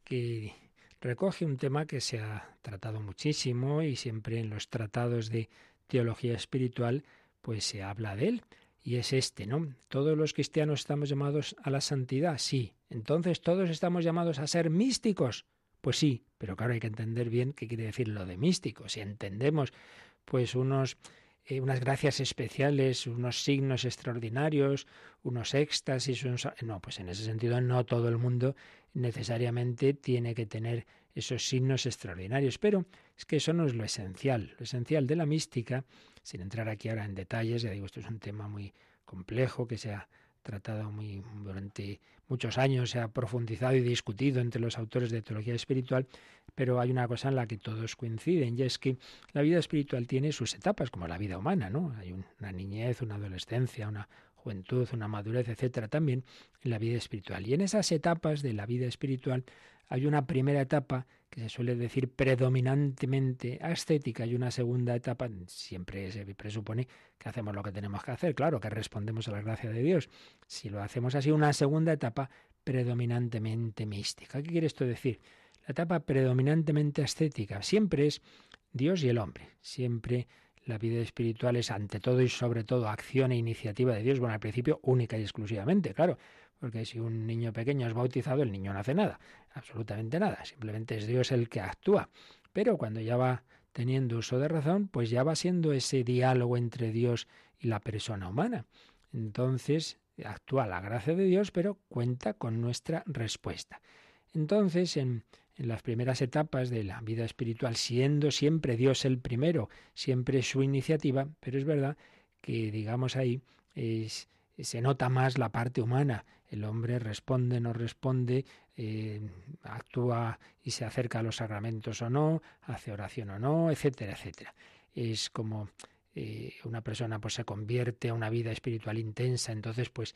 que recoge un tema que se ha tratado muchísimo y siempre en los tratados de teología espiritual pues se habla de él y es este, ¿no? Todos los cristianos estamos llamados a la santidad, sí. Entonces todos estamos llamados a ser místicos. Pues sí, pero claro, hay que entender bien qué quiere decir lo de místico. Si entendemos pues unos eh, unas gracias especiales, unos signos extraordinarios, unos éxtasis, unos... no, pues en ese sentido no todo el mundo necesariamente tiene que tener esos signos extraordinarios, pero es que eso no es lo esencial. Lo esencial de la mística, sin entrar aquí ahora en detalles, ya digo, esto es un tema muy complejo que se ha tratado muy durante muchos años, se ha profundizado y discutido entre los autores de teología espiritual, pero hay una cosa en la que todos coinciden, y es que la vida espiritual tiene sus etapas, como la vida humana, ¿no? Hay una niñez, una adolescencia, una juventud, una madurez, etcétera, también en la vida espiritual. Y en esas etapas de la vida espiritual hay una primera etapa que se suele decir predominantemente ascética y una segunda etapa, siempre se presupone que hacemos lo que tenemos que hacer, claro, que respondemos a la gracia de Dios. Si lo hacemos así, una segunda etapa predominantemente mística. ¿Qué quiere esto decir? La etapa predominantemente ascética siempre es Dios y el hombre, siempre la vida espiritual es ante todo y sobre todo acción e iniciativa de Dios, bueno, al principio única y exclusivamente, claro, porque si un niño pequeño es bautizado, el niño no hace nada, absolutamente nada, simplemente es Dios el que actúa. Pero cuando ya va teniendo uso de razón, pues ya va siendo ese diálogo entre Dios y la persona humana. Entonces actúa la gracia de Dios, pero cuenta con nuestra respuesta. Entonces, en, en las primeras etapas de la vida espiritual, siendo siempre Dios el primero, siempre su iniciativa, pero es verdad que, digamos ahí, se nota más la parte humana. El hombre responde, no responde, eh, actúa y se acerca a los sacramentos o no, hace oración o no, etcétera, etcétera. Es como eh, una persona pues se convierte a una vida espiritual intensa, entonces pues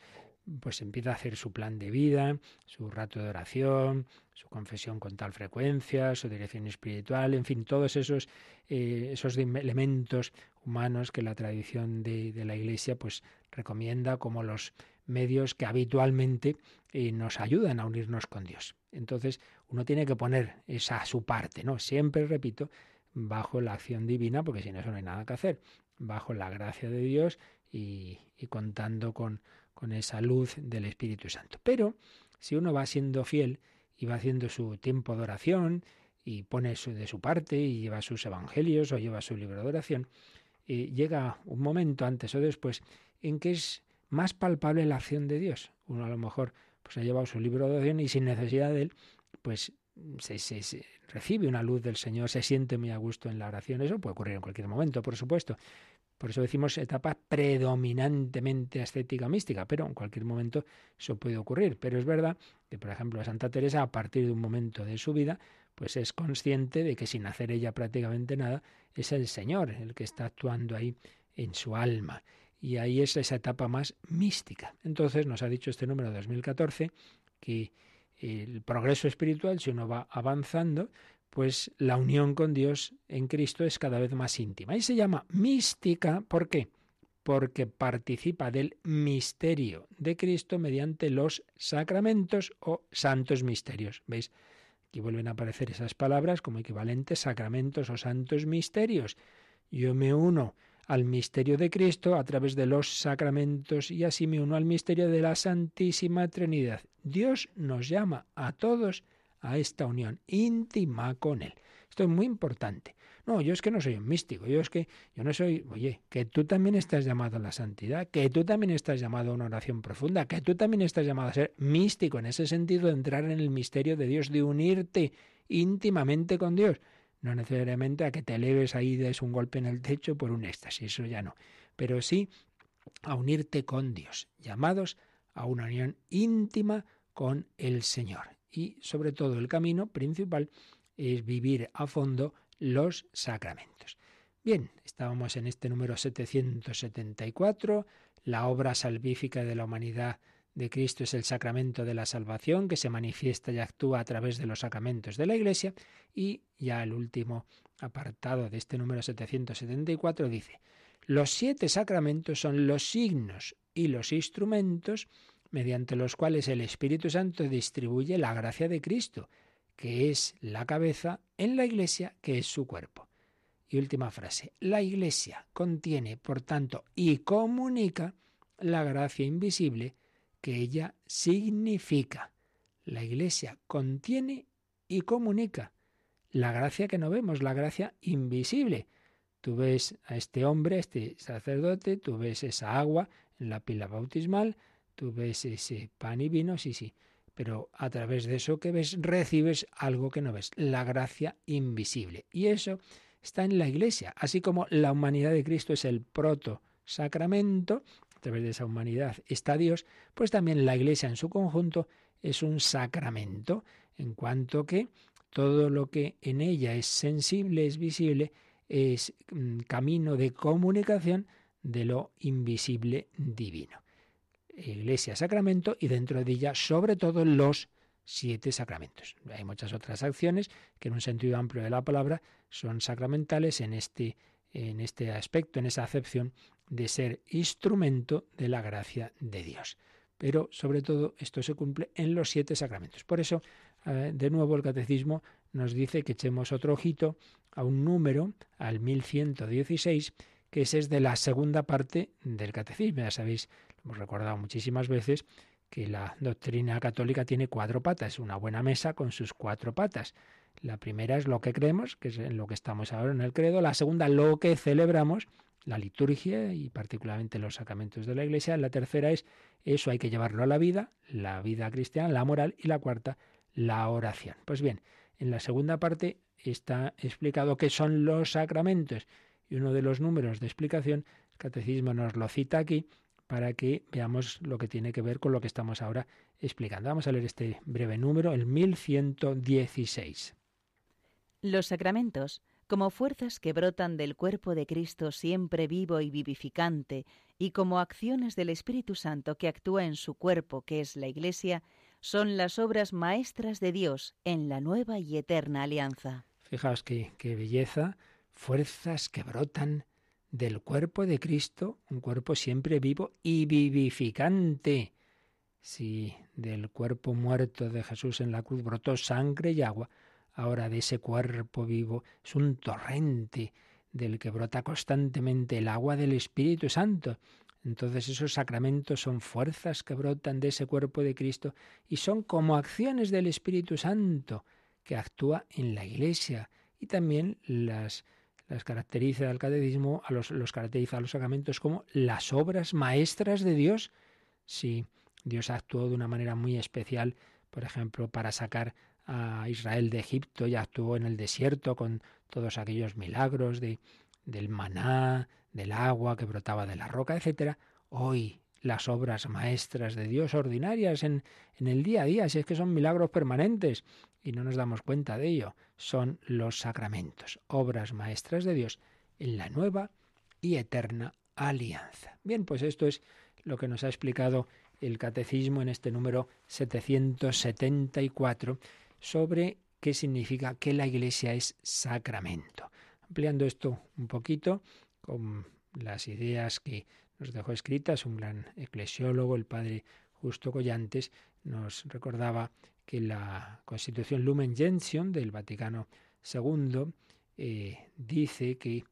pues empieza a hacer su plan de vida, su rato de oración, su confesión con tal frecuencia, su dirección espiritual, en fin, todos esos, eh, esos elementos humanos que la tradición de, la Iglesia pues recomienda como los medios que habitualmente eh, nos ayudan a unirnos con Dios. Entonces, uno tiene que poner esa su parte, ¿no? Siempre, repito, bajo la acción divina, porque sin eso no hay nada que hacer, bajo la gracia de Dios y contando con, con esa luz del Espíritu Santo. Pero si uno va siendo fiel y va haciendo su tiempo de oración y pone de su parte y lleva sus evangelios o lleva su libro de oración, eh, llega un momento antes o después en que es más palpable la acción de Dios. Uno a lo mejor pues ha llevado su libro de oración y sin necesidad de él, pues se, se, recibe una luz del Señor, se siente muy a gusto en la oración. Eso puede ocurrir en cualquier momento, por supuesto Por eso decimos etapa predominantemente ascética mística, pero en cualquier momento eso puede ocurrir. Pero es verdad que, por ejemplo, Santa Teresa, a partir de un momento de su vida, pues es consciente de que sin hacer ella prácticamente nada, es el Señor el que está actuando ahí en su alma. Y ahí es esa etapa más mística. Entonces nos ha dicho este número 2014 que el progreso espiritual, si uno va avanzando, pues la unión con Dios en Cristo es cada vez más íntima. Y se llama mística, ¿por qué? Porque participa del misterio de Cristo mediante los sacramentos o santos misterios. ¿Veis? Aquí vuelven a aparecer esas palabras como equivalentes sacramentos o santos misterios. Yo me uno al misterio de Cristo a través de los sacramentos y así me uno al misterio de la Santísima Trinidad. Dios nos llama a todos esta unión íntima con Él. Esto es muy importante. No, yo es que no soy un místico, yo es que yo no soy, oye, que tú también estás llamado a la santidad, que tú también estás llamado a una oración profunda, que tú también estás llamado a ser místico en ese sentido de entrar en el misterio de Dios, de unirte íntimamente con Dios. No necesariamente a que te eleves ahí y des un golpe en el techo por un éxtasis, eso ya no. Pero sí a unirte con Dios, llamados a una unión íntima con el Señor y sobre todo el camino principal es vivir a fondo los sacramentos. Bien, estábamos en este número 774, la obra salvífica de la humanidad de Cristo es el sacramento de la salvación que se manifiesta y actúa a través de los sacramentos de la Iglesia y ya el último apartado de este número 774 dice, los siete sacramentos son los signos y los instrumentos mediante los cuales el Espíritu Santo distribuye la gracia de Cristo, que es la cabeza, en la Iglesia, que es su cuerpo. Y última frase, la Iglesia contiene, por tanto, y comunica la gracia invisible que ella significa. La Iglesia contiene y comunica la gracia que no vemos, la gracia invisible. Tú ves a este hombre, a este sacerdote, tú ves esa agua en la pila bautismal, Tú ves ese pan y vino, sí, sí, pero a través de eso que ves recibes algo que no ves, la gracia invisible. Y eso está en la Iglesia, así como la humanidad de Cristo es el proto sacramento, a través de esa humanidad está Dios, pues también la Iglesia en su conjunto es un sacramento, en cuanto que todo lo que en ella es sensible, es visible, es mm, camino de comunicación de lo invisible divino. Iglesia Sacramento y dentro de ella sobre todo los siete sacramentos. Hay muchas otras acciones que en un sentido amplio de la palabra son sacramentales en este, en este aspecto, en esa acepción de ser instrumento de la gracia de Dios. Pero sobre todo esto se cumple en los siete sacramentos. Por eso, eh, de nuevo, el catecismo nos dice que echemos otro ojito a un número, al 1116, que ese es de la segunda parte del catecismo. Ya sabéis, Hemos recordado muchísimas veces que la doctrina católica tiene cuatro patas, una buena mesa con sus cuatro patas. La primera es lo que creemos, que es en lo que estamos ahora en el credo. La segunda, lo que celebramos, la liturgia y particularmente los sacramentos de la Iglesia. La tercera es eso hay que llevarlo a la vida, la vida cristiana, la moral. Y la cuarta, la oración. Pues bien, en la segunda parte está explicado qué son los sacramentos. Y uno de los números de explicación, el catecismo nos lo cita aquí, para que veamos lo que tiene que ver con lo que estamos ahora explicando. Vamos a leer este breve número, el 1116. Los sacramentos, como fuerzas que brotan del cuerpo de Cristo siempre vivo y vivificante, y como acciones del Espíritu Santo que actúa en su cuerpo, que es la Iglesia, son las obras maestras de Dios en la nueva y eterna alianza. Fijaos qué, qué belleza, fuerzas que brotan del cuerpo de Cristo, un cuerpo siempre vivo y vivificante. Si del cuerpo muerto de Jesús en la cruz brotó sangre y agua, ahora de ese cuerpo vivo es un torrente del que brota constantemente el agua del Espíritu Santo. Entonces esos sacramentos son fuerzas que brotan de ese cuerpo de Cristo y son como acciones del Espíritu Santo que actúa en la Iglesia y también las las caracteriza el catecismo, a los, los caracteriza a los sacramentos como las obras maestras de Dios. Si Dios actuó de una manera muy especial, por ejemplo, para sacar a Israel de Egipto y actuó en el desierto con todos aquellos milagros de, del maná, del agua que brotaba de la roca, etc., hoy las obras maestras de Dios ordinarias en, en, el día a día, si es que son milagros permanentes y no nos damos cuenta de ello, son los sacramentos, obras maestras de Dios en la nueva y eterna alianza. Bien, pues esto es lo que nos ha explicado el catecismo en este número 774 sobre qué significa que la Iglesia es sacramento. Ampliando esto un poquito con las ideas que nos dejó escritas un gran eclesiólogo, el padre Justo Collantes, nos recordaba que la Constitución Lumen Gentium del Vaticano II eh, dice que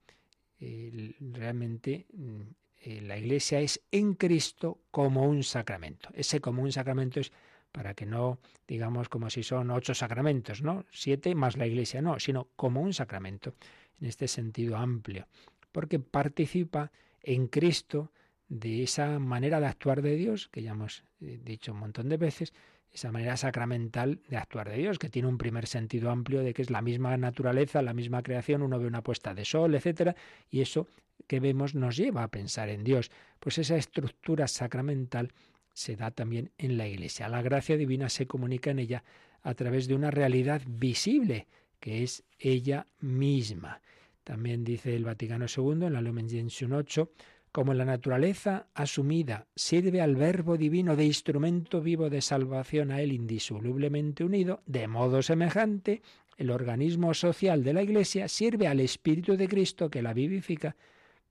realmente mm, eh, la Iglesia es en Cristo como un sacramento. Ese como un sacramento es para que no digamos como si son ocho sacramentos, ¿no? Siete más la Iglesia, no, sino como un sacramento en este sentido amplio, porque participa en Cristo de esa manera de actuar de Dios, que ya hemos eh, dicho un montón de veces, esa manera sacramental de actuar de Dios, que tiene un primer sentido amplio de que es la misma naturaleza, la misma creación, uno ve una puesta de sol, etcétera, y eso que vemos nos lleva a pensar en Dios. Pues esa estructura sacramental se da también en la Iglesia. La gracia divina se comunica en ella a través de una realidad visible, que es ella misma. También dice el Vaticano II en la Lumen Gentium 8, como la naturaleza asumida sirve al Verbo divino de instrumento vivo de salvación a él indisolublemente unido, de modo semejante, el organismo social de la Iglesia sirve al Espíritu de Cristo que la vivifica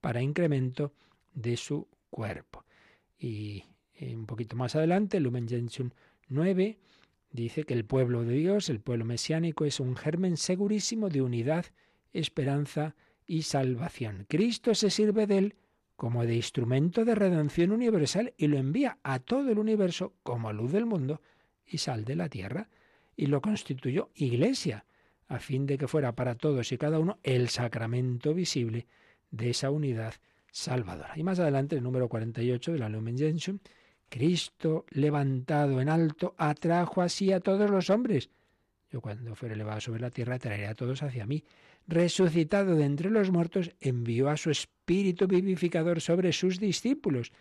para incremento de su cuerpo. Y eh, un poquito más adelante, Lumen Gentium 9 dice que el pueblo de Dios, el pueblo mesiánico, es un germen segurísimo de unidad, esperanza y salvación. Cristo se sirve de él como de instrumento de redención universal y lo envía a todo el universo como luz del mundo y sal de la tierra, y lo constituyó iglesia, a fin de que fuera para todos y cada uno el sacramento visible de esa unidad salvadora. Y más adelante, el número 48 de la Lumen Gentium, Cristo levantado en alto atrajo así a todos los hombres. Yo cuando fuere elevado sobre la tierra traeré a todos hacia mí resucitado de entre los muertos, envió a su Espíritu vivificador sobre sus discípulos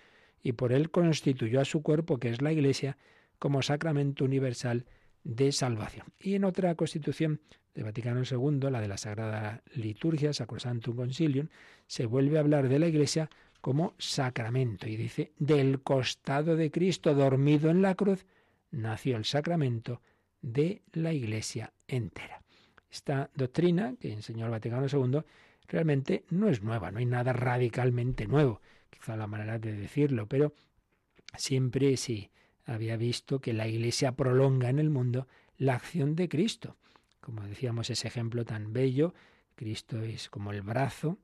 y por él constituyó a su cuerpo, que es la Iglesia, como sacramento universal de salvación. Y en otra constitución de Vaticano II, la de la Sagrada Liturgia, Sacrosantum Concilium, se vuelve a hablar de la Iglesia como sacramento y dice, del costado de Cristo dormido en la cruz, nació el sacramento de la Iglesia entera. Esta doctrina que enseñó el Vaticano II realmente no es nueva, no hay nada radicalmente nuevo, quizá la manera de decirlo, pero siempre sí había visto que la Iglesia prolonga en el mundo la acción de Cristo. Como decíamos, ese ejemplo tan bello, Cristo es como el brazo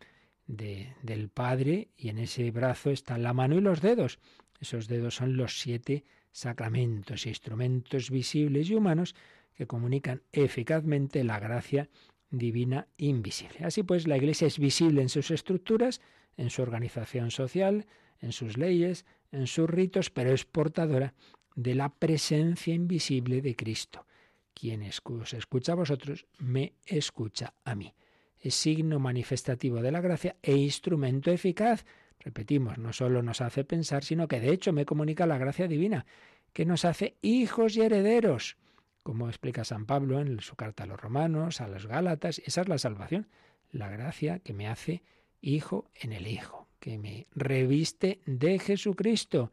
de, del Padre y en ese brazo están la mano y los dedos. Esos dedos son los siete sacramentos, instrumentos visibles y humanos que comunican eficazmente la gracia divina invisible. Así pues, la Iglesia es visible en sus estructuras, en su organización social, en sus leyes, en sus ritos, pero es portadora de la presencia invisible de Cristo. Quien os escucha a vosotros, me escucha a mí. Es signo manifestativo de la gracia e instrumento eficaz. Repetimos, no solo nos hace pensar, sino que de hecho me comunica la gracia divina, que nos hace hijos y herederos como explica San Pablo en su carta a los romanos, a los gálatas, esa es la salvación, la gracia que me hace hijo en el Hijo, que me reviste de Jesucristo.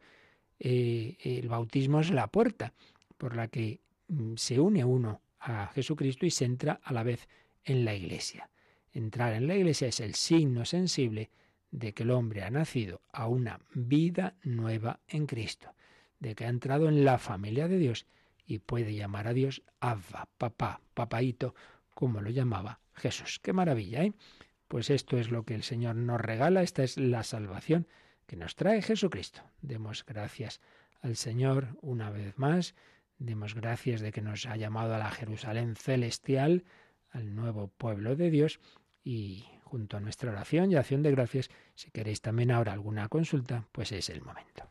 Eh, el bautismo es la puerta por la que mm, se une uno a Jesucristo y se entra a la vez en la iglesia. Entrar en la iglesia es el signo sensible de que el hombre ha nacido a una vida nueva en Cristo, de que ha entrado en la familia de Dios y puede llamar a Dios Abba, papá, papaito, como lo llamaba Jesús. Qué maravilla, ¿eh? Pues esto es lo que el Señor nos regala, esta es la salvación que nos trae Jesucristo. Demos gracias al Señor una vez más, demos gracias de que nos ha llamado a la Jerusalén celestial, al nuevo pueblo de Dios, y junto a nuestra oración y acción de gracias, si queréis también ahora alguna consulta, pues es el momento.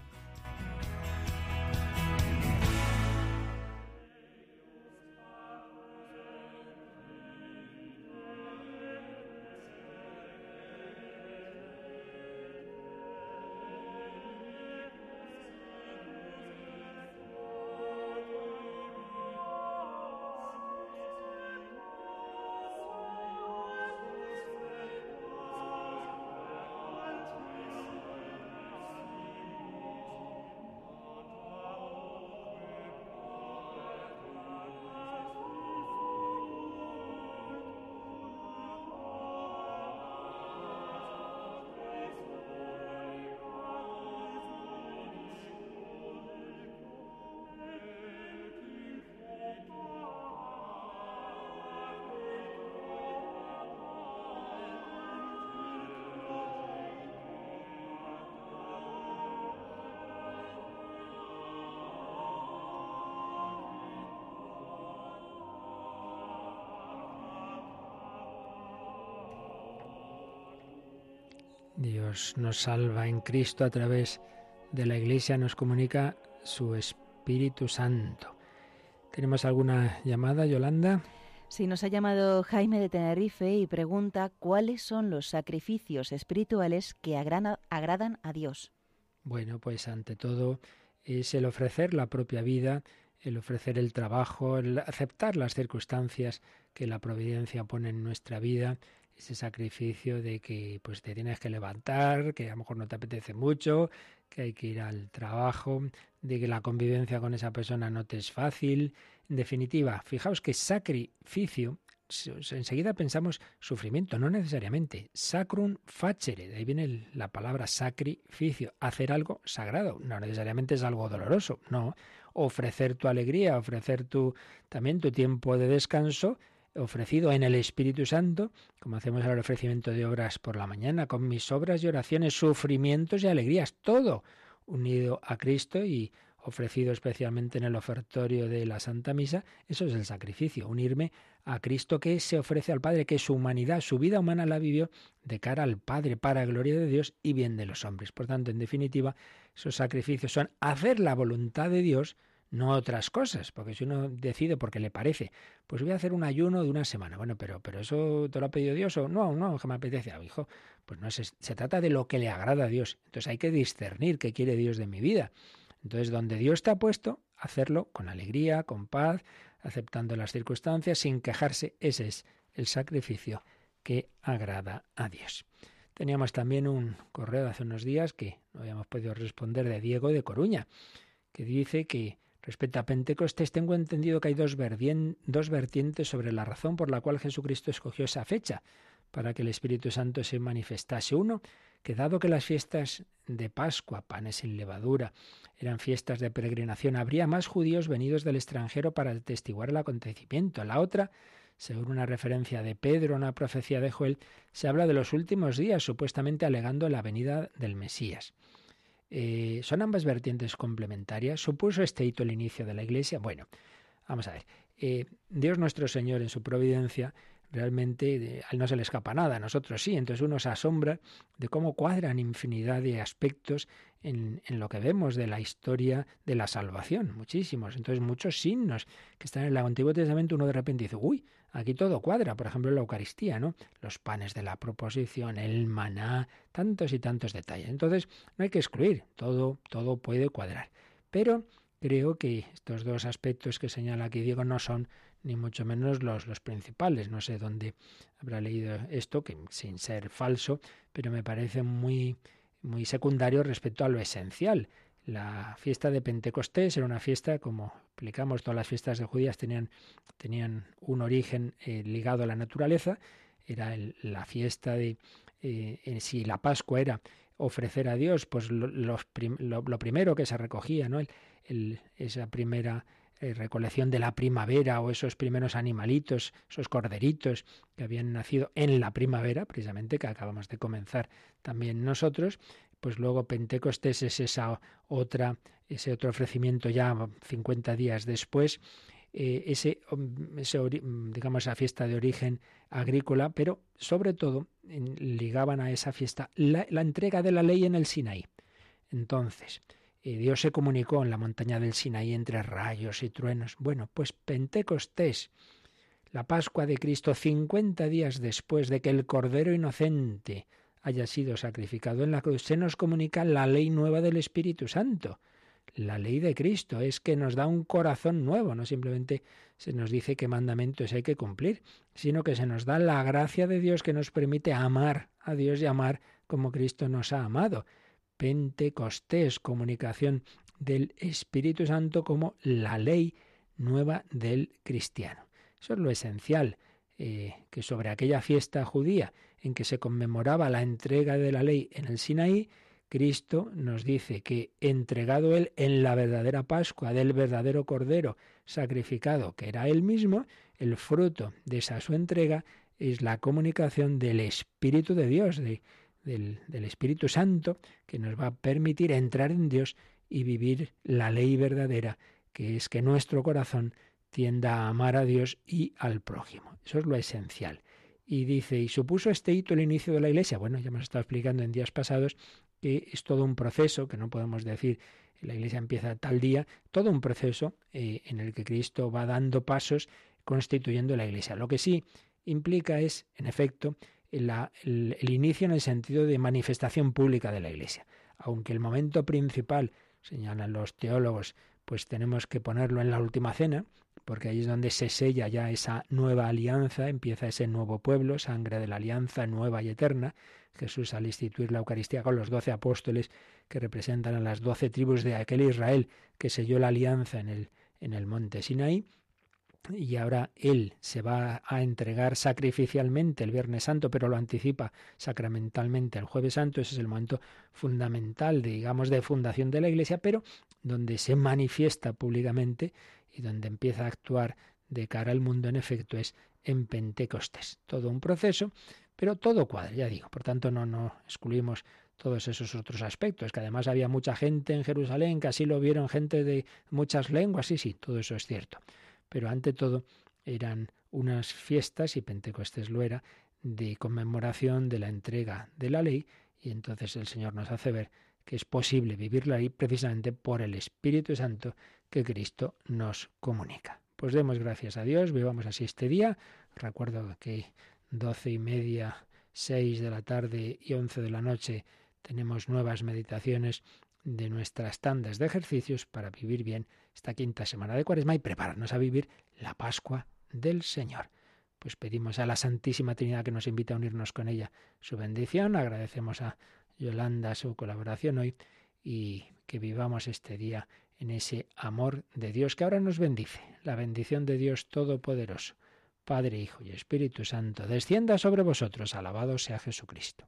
Dios nos salva en Cristo a través de la Iglesia, nos comunica su Espíritu Santo. ¿Tenemos alguna llamada, Yolanda? Sí, nos ha llamado Jaime de Tenerife y pregunta cuáles son los sacrificios espirituales que agradan a Dios. Bueno, pues ante todo es el ofrecer la propia vida, el ofrecer el trabajo, el aceptar las circunstancias que la providencia pone en nuestra vida, ese sacrificio de que pues te tienes que levantar, que a lo mejor no te apetece mucho, que hay que ir al trabajo, de que la convivencia con esa persona no te es fácil. En definitiva, fijaos que sacrificio, enseguida pensamos sufrimiento, no necesariamente. Sacrum facere, de ahí viene la palabra sacrificio, hacer algo sagrado, no necesariamente es algo doloroso, no. Ofrecer tu alegría, ofrecer tu, también tu tiempo de descanso ofrecido en el Espíritu Santo, como hacemos el ofrecimiento de obras por la mañana, con mis obras y oraciones, sufrimientos y alegrías, todo unido a Cristo y ofrecido especialmente en el ofertorio de la Santa Misa, eso es el sacrificio, unirme a Cristo que se ofrece al Padre, que su humanidad, su vida humana la vivió de cara al Padre, para gloria de Dios y bien de los hombres. Por tanto, en definitiva, esos sacrificios son hacer la voluntad de Dios, no otras cosas, porque si uno decide porque le parece, pues voy a hacer un ayuno de una semana, bueno, pero, pero eso te lo ha pedido Dios o no, no, que me apetece, ah, hijo, pues no se, se trata de lo que le agrada a Dios, entonces hay que discernir qué quiere Dios de mi vida. Entonces, donde Dios te ha puesto, hacerlo con alegría, con paz, aceptando las circunstancias, sin quejarse, ese es el sacrificio que agrada a Dios. Teníamos también un correo de hace unos días que no habíamos podido responder de Diego de Coruña, que dice que Respecto a Pentecostés, tengo entendido que hay dos, vertientes sobre la razón por la cual Jesucristo escogió esa fecha para que el Espíritu Santo se manifestase. Uno, que dado que las fiestas de Pascua, panes sin levadura, eran fiestas de peregrinación, habría más judíos venidos del extranjero para atestiguar el acontecimiento. La otra, según una referencia de Pedro, una profecía de Joel, se habla de los últimos días, supuestamente alegando la venida del Mesías. Eh, ¿Son ambas vertientes complementarias? ¿Supuso este hito el inicio de la Iglesia? Bueno, vamos a ver. Eh, Dios nuestro Señor en su providencia realmente a él no se le escapa nada, a nosotros sí. Entonces uno se asombra de cómo cuadran infinidad de aspectos en, en, lo que vemos de la historia de la salvación, muchísimos. Entonces muchos signos que están en el Antiguo Testamento, uno de repente dice, uy, aquí todo cuadra. Por ejemplo, la Eucaristía, ¿no? Los panes de la proposición, el maná, tantos y tantos detalles. Entonces no hay que excluir, todo, todo puede cuadrar. Pero creo que estos dos aspectos que señala aquí Diego no son ni mucho menos los, los principales. No sé dónde habrá leído esto, que sin ser falso, pero me parece muy, muy secundario respecto a lo esencial. La fiesta de Pentecostés era una fiesta, como explicamos, todas las fiestas de judías tenían, tenían un origen eh, ligado a la naturaleza. Era la fiesta de, eh, si la Pascua era ofrecer a Dios, pues lo, lo, primero que se recogía, ¿no? El, esa primera eh, recolección de la primavera o esos primeros animalitos, esos corderitos que habían nacido en la primavera, precisamente que acabamos de comenzar también nosotros, pues luego Pentecostés es esa otra, ese otro ofrecimiento ya 50 días después, eh, ese, ese, digamos, esa fiesta de origen agrícola, pero sobre todo ligaban a esa fiesta la, entrega de la ley en el Sinaí. Entonces, eh, Dios se comunicó en la montaña del Sinaí entre rayos y truenos. Bueno, pues Pentecostés, la Pascua de Cristo, 50 días después de que el Cordero Inocente haya sido sacrificado en la cruz, se nos comunica la ley nueva del Espíritu Santo. La ley de Cristo es que nos da un corazón nuevo, no simplemente se nos dice qué mandamientos hay que cumplir, sino que se nos da la gracia de Dios que nos permite amar a Dios y amar como Cristo nos ha amado. Pentecostés, comunicación del Espíritu Santo como la ley nueva del cristiano. Eso es lo esencial, eh, que sobre aquella fiesta judía en que se conmemoraba la entrega de la ley en el Sinaí, Cristo nos dice que entregado Él en la verdadera Pascua del verdadero Cordero sacrificado, que era Él mismo, el fruto de esa su entrega es la comunicación del Espíritu de Dios, del, Espíritu Santo, que nos va a permitir entrar en Dios y vivir la ley verdadera, que es que nuestro corazón tienda a amar a Dios y al prójimo. Eso es lo esencial. Y dice, ¿y supuso este hito el inicio de la Iglesia? Bueno, ya hemos estado explicando en días pasados que es todo un proceso, que no podemos decir la Iglesia empieza tal día, todo un proceso eh, en el que Cristo va dando pasos constituyendo la Iglesia. Lo que sí implica es, en efecto, el, el inicio en el sentido de manifestación pública de la Iglesia. Aunque el momento principal, señalan los teólogos, pues tenemos que ponerlo en la última cena, porque ahí es donde se sella ya esa nueva alianza, empieza ese nuevo pueblo, sangre de la alianza nueva y eterna. Jesús al instituir la Eucaristía con los doce apóstoles que representan a las doce tribus de aquel Israel que selló la alianza en el, en el monte Sinaí, y ahora Él se va a entregar sacrificialmente el Viernes Santo, pero lo anticipa sacramentalmente el Jueves Santo. Ese es el momento fundamental, digamos, de fundación de la Iglesia, pero donde se manifiesta públicamente y donde empieza a actuar de cara al mundo, en efecto, es en Pentecostés. Todo un proceso, pero todo cuadra, ya digo. Por tanto, no, no excluimos todos esos otros aspectos, que además había mucha gente en Jerusalén, que así lo vieron gente de muchas lenguas, sí, sí, todo eso es cierto. Pero ante todo eran unas fiestas, y Pentecostés lo era, de conmemoración de la entrega de la ley, y entonces el Señor nos hace ver que es posible vivirla ahí precisamente por el Espíritu Santo que Cristo nos comunica. Pues demos gracias a Dios, vivamos así este día. Recuerdo que doce y media, seis de la tarde y once de la noche tenemos nuevas meditaciones de nuestras tandas de ejercicios para vivir bien esta quinta semana de Cuaresma y prepararnos a vivir la Pascua del Señor. Pues pedimos a la Santísima Trinidad que nos invite a unirnos con ella su bendición. Agradecemos a Yolanda su colaboración hoy y que vivamos este día en ese amor de Dios que ahora nos bendice. La bendición de Dios Todopoderoso, Padre, Hijo y Espíritu Santo, descienda sobre vosotros. Alabado sea Jesucristo.